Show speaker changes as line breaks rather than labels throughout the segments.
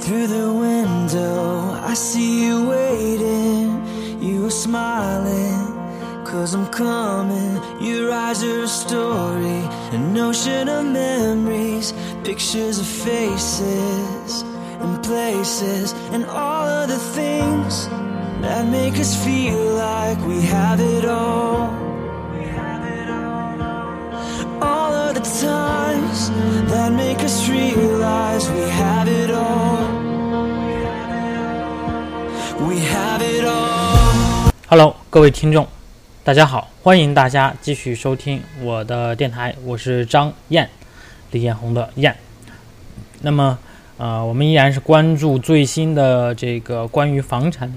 Through the window, I see you waiting. You are smiling, cause I'm coming. Your eyes are a story, an ocean of memories, pictures of faces and places, and all of the things that make us feel like we have it all.
各位听众，大家好，欢迎大家继续收听我的电台，我是张燕，李彦宏的燕。那么，呃，我们依然是关注最新的这个关于房产的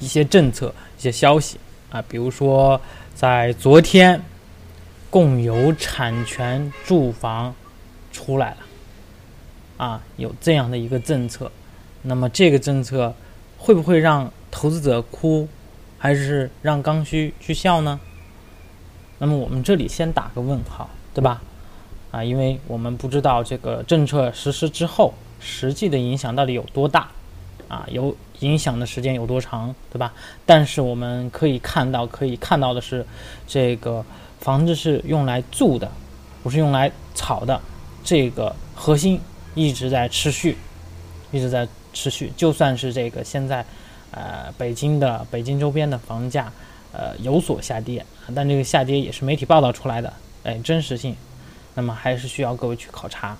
一些政策、一些消息啊，比如说在昨天，共有产权住房出来了，啊，有这样的一个政策。那么这个政策会不会让投资者哭？还是让刚需去笑呢？那么我们这里先打个问号，对吧？啊，因为我们不知道这个政策实施之后实际的影响到底有多大，啊，有影响的时间有多长，对吧？但是我们可以看到，可以看到的是，这个房子是用来住的，不是用来炒的，这个核心一直在持续，一直在持续。就算是这个现在。呃，北京的北京周边的房价，呃，有所下跌，但这个下跌也是媒体报道出来的，哎，真实性，那么还是需要各位去考察。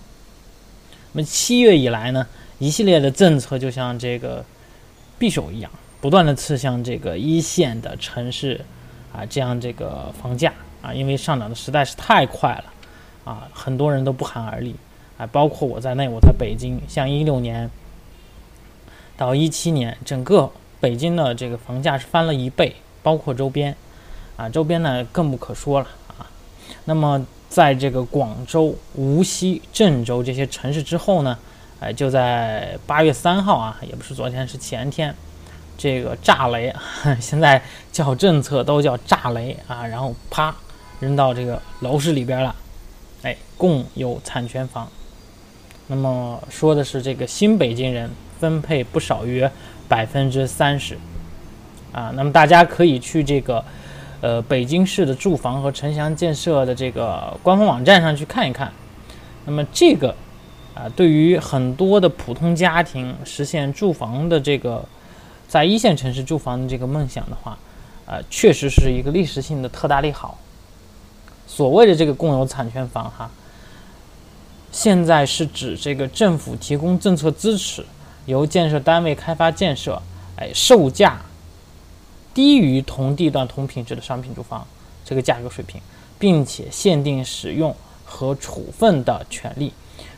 那么七月以来呢，一系列的政策就像这个匕首一样，不断的刺向这个一线的城市，啊，这样这个房价啊，因为上涨的实在是太快了，啊，很多人都不寒而栗，啊，包括我在内，我在北京，像一六年到一七年，整个。北京的这个房价是翻了一倍，包括周边，啊，周边呢更不可说了啊。那么在这个广州、无锡、郑州这些城市之后呢，哎，就在八月三号啊，也不是昨天，是前天，这个炸雷，现在叫政策都叫炸雷啊，然后啪扔到这个楼市里边了，哎，共有产权房。那么说的是这个新北京人分配不少于。百分之三十，啊，那么大家可以去这个，呃，北京市的住房和城乡建设的这个官方网站上去看一看。那么这个，啊，对于很多的普通家庭实现住房的这个，在一线城市住房的这个梦想的话，啊，确实是一个历史性的特大利好。所谓的这个共有产权房，哈，现在是指这个政府提供政策支持。由建设单位开发建设，哎，售价低于同地段同品质的商品住房这个价格水平，并且限定使用和处分的权利。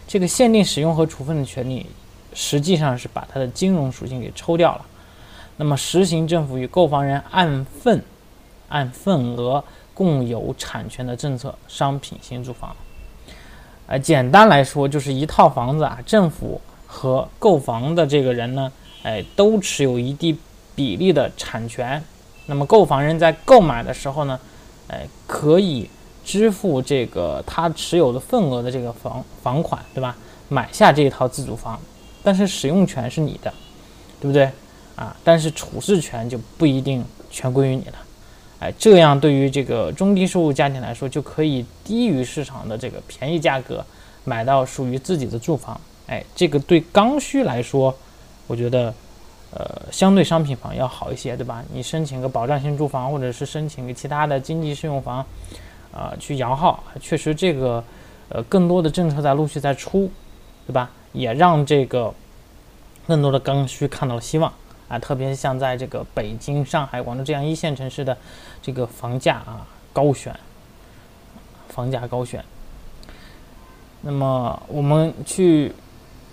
这个限定使用和处分的权利，实际上是把它的金融属性给抽掉了。那么，实行政府与购房人按份、按份额共有产权的政策，商品型住房。呃，简单来说，就是一套房子啊，政府。和购房的这个人呢，哎，都持有一定比例的产权。那么购房人在购买的时候呢，哎，可以支付这个他持有的份额的这个房房款，对吧？买下这一套自住房，但是使用权是你的，对不对？啊，但是处置权就不一定全归于你了。哎，这样对于这个中低收入家庭来说，就可以低于市场的这个便宜价格买到属于自己的住房。哎，这个对刚需来说，我觉得，呃，相对商品房要好一些，对吧？你申请个保障性住房，或者是申请个其他的经济适用房，啊，去摇号，确实这个，呃，更多的政策在陆续在出，对吧？也让这个更多的刚需看到了希望啊，特别像在这个北京、上海、广州这样一线城市的这个房价啊高选，房价高选。那么我们去。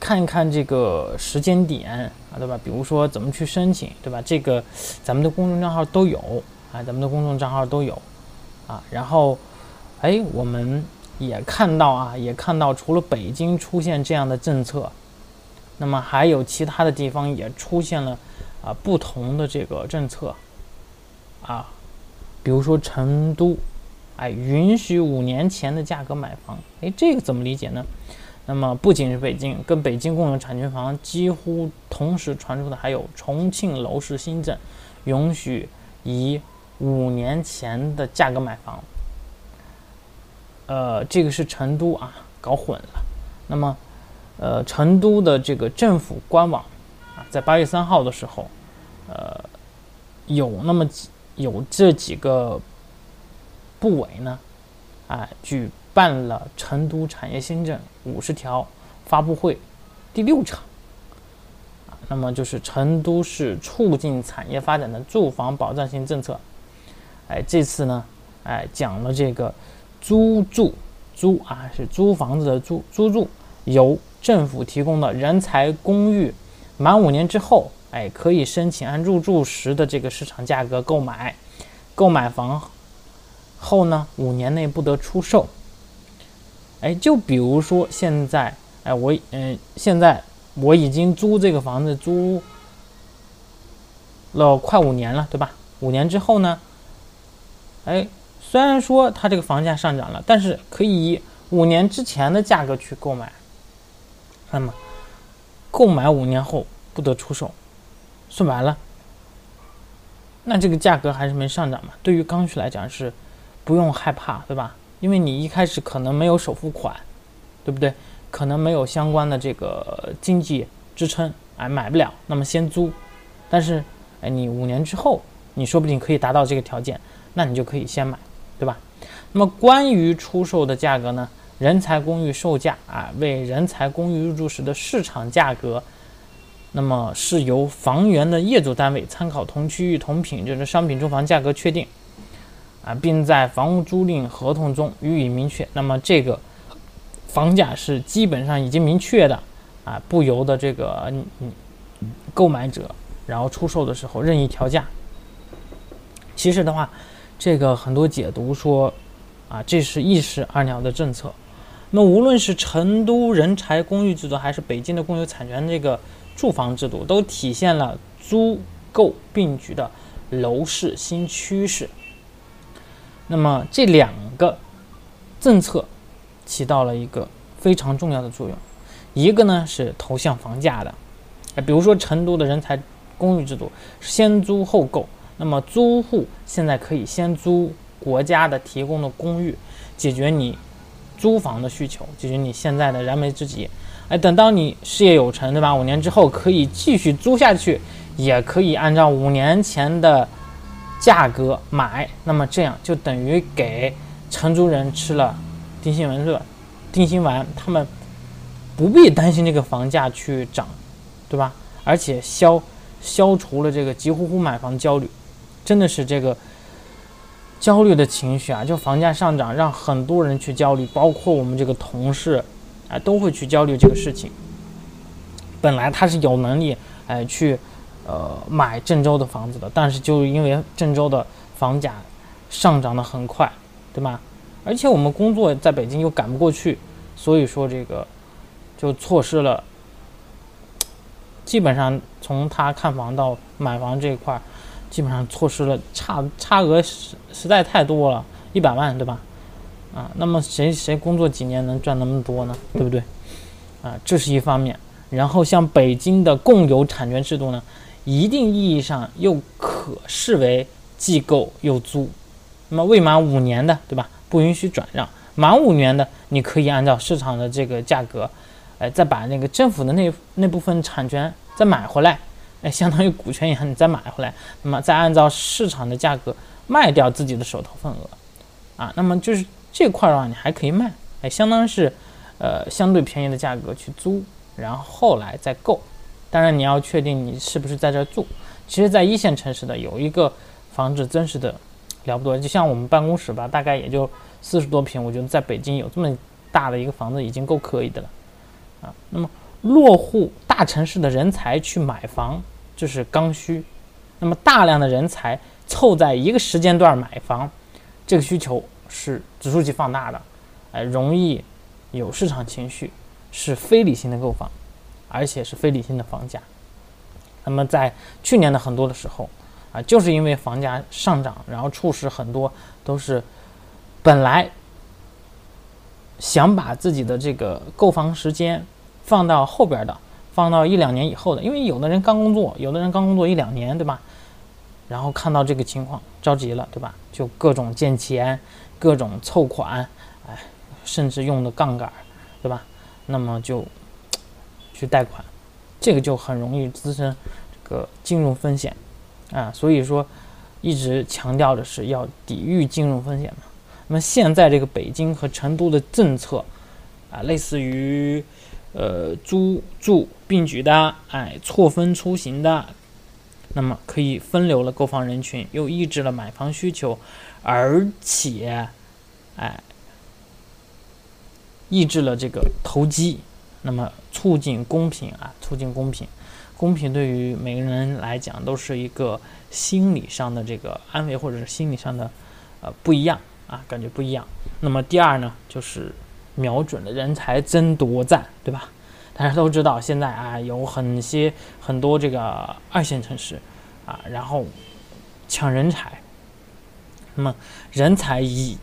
看一看这个时间点啊，对吧？比如说怎么去申请，对吧？这个咱们的公众账号都有啊，咱们的公众账号都有啊。然后，哎，我们也看到啊，也看到除了北京出现这样的政策，那么还有其他的地方也出现了啊不同的这个政策啊。比如说成都，哎，允许五年前的价格买房，哎，这个怎么理解呢？那么不仅是北京，跟北京共有产权房几乎同时传出的还有重庆楼市新政，允许以五年前的价格买房。呃，这个是成都啊，搞混了。那么，呃，成都的这个政府官网啊，在八月三号的时候，呃，有那么几有这几个部委呢，啊，举办了成都产业新政五十条发布会第六场，啊，那么就是成都市促进产业发展的住房保障性政策，哎，这次呢，哎，讲了这个租住租啊，是租房子的租租住。由政府提供的人才公寓，满五年之后，哎，可以申请按入住时的这个市场价格购买。购买房后呢，五年内不得出售。哎，就比如说现在，哎，我嗯，现在我已经租这个房子租了快五年了，对吧？五年之后呢，哎，虽然说它这个房价上涨了，但是可以以五年之前的价格去购买。那么，购买五年后不得出售，说白了，那这个价格还是没上涨嘛？对于刚需来讲是不用害怕，对吧？因为你一开始可能没有首付款，对不对？可能没有相关的这个经济支撑，哎，买不了。那么先租，但是哎，你五年之后，你说不定可以达到这个条件，那你就可以先买，对吧？那么关于出售的价格呢？人才公寓售价啊，为人才公寓入住时的市场价格，那么是由房源的业主单位参考同区域同品质的商品住房价格确定，啊，并在房屋租赁合同中予以明确。那么这个房价是基本上已经明确的，啊，不由得这个购买者然后出售的时候任意调价。其实的话，这个很多解读说，啊，这是一石二鸟的政策。那无论是成都人才公寓制度，还是北京的共有产权这个住房制度，都体现了租购并举的楼市新趋势。那么这两个政策起到了一个非常重要的作用，一个呢是投向房价的，哎，比如说成都的人才公寓制度先租后购，那么租户现在可以先租国家的提供的公寓，解决你。租房的需求，解决你现在的燃眉之急。哎，等到你事业有成，对吧？五年之后可以继续租下去，也可以按照五年前的价格买。那么这样就等于给承租人吃了定心丸，对吧？定心丸，他们不必担心这个房价去涨，对吧？而且消消除了这个急呼呼买房焦虑，真的是这个。焦虑的情绪啊，就房价上涨，让很多人去焦虑，包括我们这个同事，啊，都会去焦虑这个事情。本来他是有能力，哎，去，呃，买郑州的房子的，但是就因为郑州的房价上涨的很快，对吧？而且我们工作在北京又赶不过去，所以说这个就错失了，基本上从他看房到买房这一块。基本上错失了差差额实实在太多了，一百万对吧？啊，那么谁谁工作几年能赚那么多呢？对不对？啊，这是一方面。然后像北京的共有产权制度呢，一定意义上又可视为既购又租。那么未满五年的对吧？不允许转让；满五年的，你可以按照市场的这个价格，哎，再把那个政府的那那部分产权再买回来。哎，相当于股权一样，你再买回来，那么再按照市场的价格卖掉自己的手头份额，啊，那么就是这块的话，你还可以卖，哎，相当于是，呃，相对便宜的价格去租，然后来再购。当然你要确定你是不是在这住。其实，在一线城市的有一个房子真实的了不得，就像我们办公室吧，大概也就四十多平，我觉得在北京有这么大的一个房子已经够可以的了，啊，那么。落户大城市的人才去买房，这是刚需。那么大量的人才凑在一个时间段买房，这个需求是指数级放大的，哎，容易有市场情绪，是非理性的购房，而且是非理性的房价。那么在去年的很多的时候，啊，就是因为房价上涨，然后促使很多都是本来想把自己的这个购房时间放到后边的，放到一两年以后的，因为有的人刚工作，有的人刚工作一两年，对吧？然后看到这个情况着急了，对吧？就各种借钱，各种凑款，哎，甚至用的杠杆，对吧？那么就去贷款，这个就很容易滋生这个金融风险啊。所以说，一直强调的是要抵御金融风险嘛。那么现在这个北京和成都的政策啊，类似于呃租住并举的，哎，错峰出行的。那么可以分流了购房人群，又抑制了买房需求，而且，哎，抑制了这个投机，那么促进公平啊，促进公平，公平对于每个人来讲都是一个心理上的这个安慰，或者是心理上的呃不一样啊，感觉不一样。那么第二呢，就是瞄准了人才争夺战，对吧？大家都知道，现在啊有很些很多这个二线城市，啊，然后抢人才。那么人才一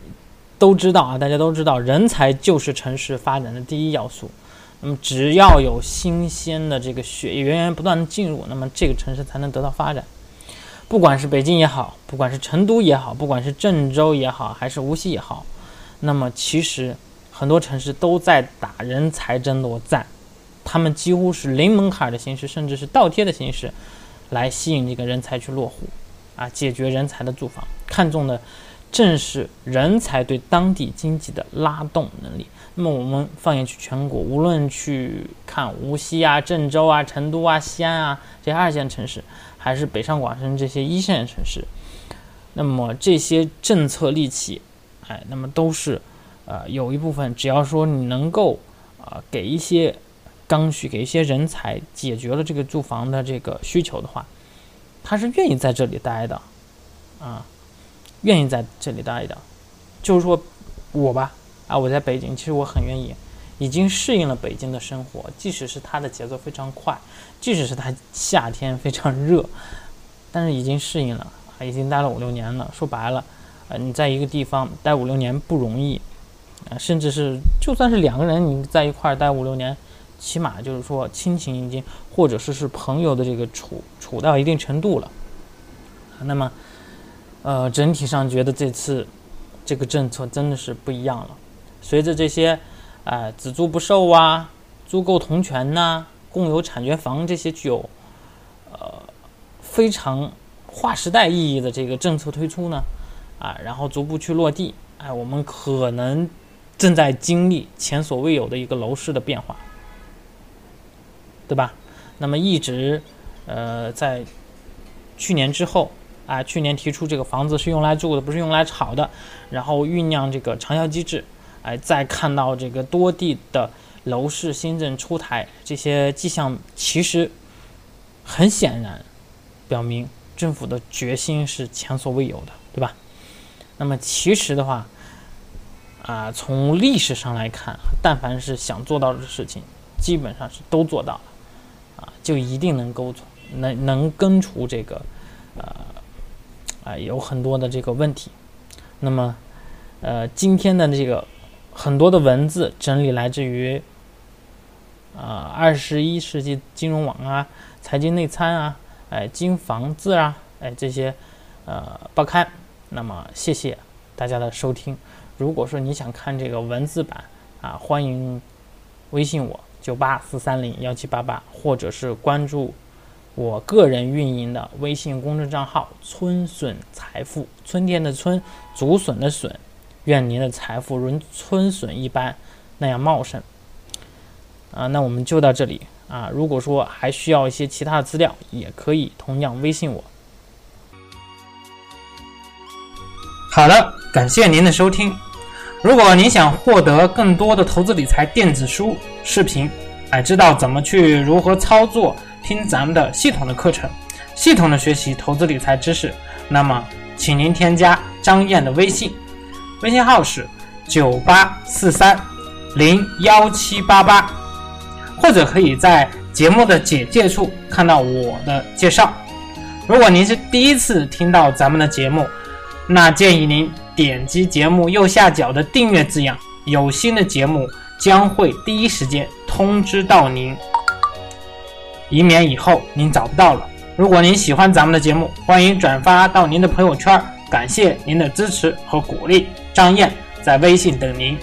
都知道啊，大家都知道，人才就是城市发展的第一要素。那么只要有新鲜的这个血液源源不断的进入，那么这个城市才能得到发展。不管是北京也好，不管是成都也好，不管是郑州也好，还是无锡也好，那么其实很多城市都在打人才争夺战。他们几乎是零门槛的形式，甚至是倒贴的形式，来吸引这个人才去落户，啊，解决人才的住房，看中的正是人才对当地经济的拉动能力。那么我们放眼去全国，无论去看无锡啊、郑州啊、成都啊、西安啊这些二线城市，还是北上广深这些一线城市，那么这些政策利器，哎，那么都是，呃，有一部分只要说你能够，啊，给一些。刚需给一些人才解决了这个住房的这个需求的话，他是愿意在这里待的，啊，愿意在这里待的。就是说，我吧，啊，我在北京，其实我很愿意，已经适应了北京的生活，即使是它的节奏非常快，即使是它夏天非常热，但是已经适应了，已经待了五六年了。说白了，呃，你在一个地方待五六年不容易，啊，甚至是就算是两个人你在一块儿待五六年。起码就是说，亲情已经，或者是是朋友的这个处处到一定程度了。啊那么，呃，整体上觉得这次这个政策真的是不一样了。随着这些，呃，只租不售啊，租购同权呐，共有产权房这些具有，呃，非常划时代意义的这个政策推出呢，啊，然后逐步去落地，哎，我们可能正在经历前所未有的一个楼市的变化。对吧？那么一直，呃，在去年之后啊，去年提出这个房子是用来住的，不是用来炒的，然后酝酿这个长效机制，哎，再看到这个多地的楼市新政出台，这些迹象其实很显然表明政府的决心是前所未有的，对吧？那么其实的话，啊，从历史上来看，但凡是想做到的事情，基本上是都做到了。啊就一定能勾除，能能根除这个，啊，有很多的这个问题。那么，呃，今天的这个很多的文字整理来自于，啊，二十一世纪金融网啊，财经内参啊，哎，金房子啊，哎，这些呃报刊。那么，谢谢大家的收听。如果说你想看这个文字版啊，欢迎微信我。九八四三零幺七八八，或者是关注我个人运营的微信公众账号“春笋财富”，春天的春，竹笋的笋，愿您的财富如春笋一般那样茂盛。啊，那我们就到这里啊。如果说还需要一些其他的资料，也可以同样微信我。好了，感谢您的收听。如果您想获得更多的投资理财电子书、视频，哎，知道怎么去如何操作，听咱们的系统的课程，系统的学习投资理财知识，那么，请您添加张燕的微信，微信号是九八四三零幺七八八，或者可以在节目的简介处看到我的介绍。如果您是第一次听到咱们的节目，那建议您。点击节目右下角的订阅字样，有新的节目将会第一时间通知到您，以免以后您找不到了。如果您喜欢咱们的节目，欢迎转发到您的朋友圈，感谢您的支持和鼓励。张燕在微信等您。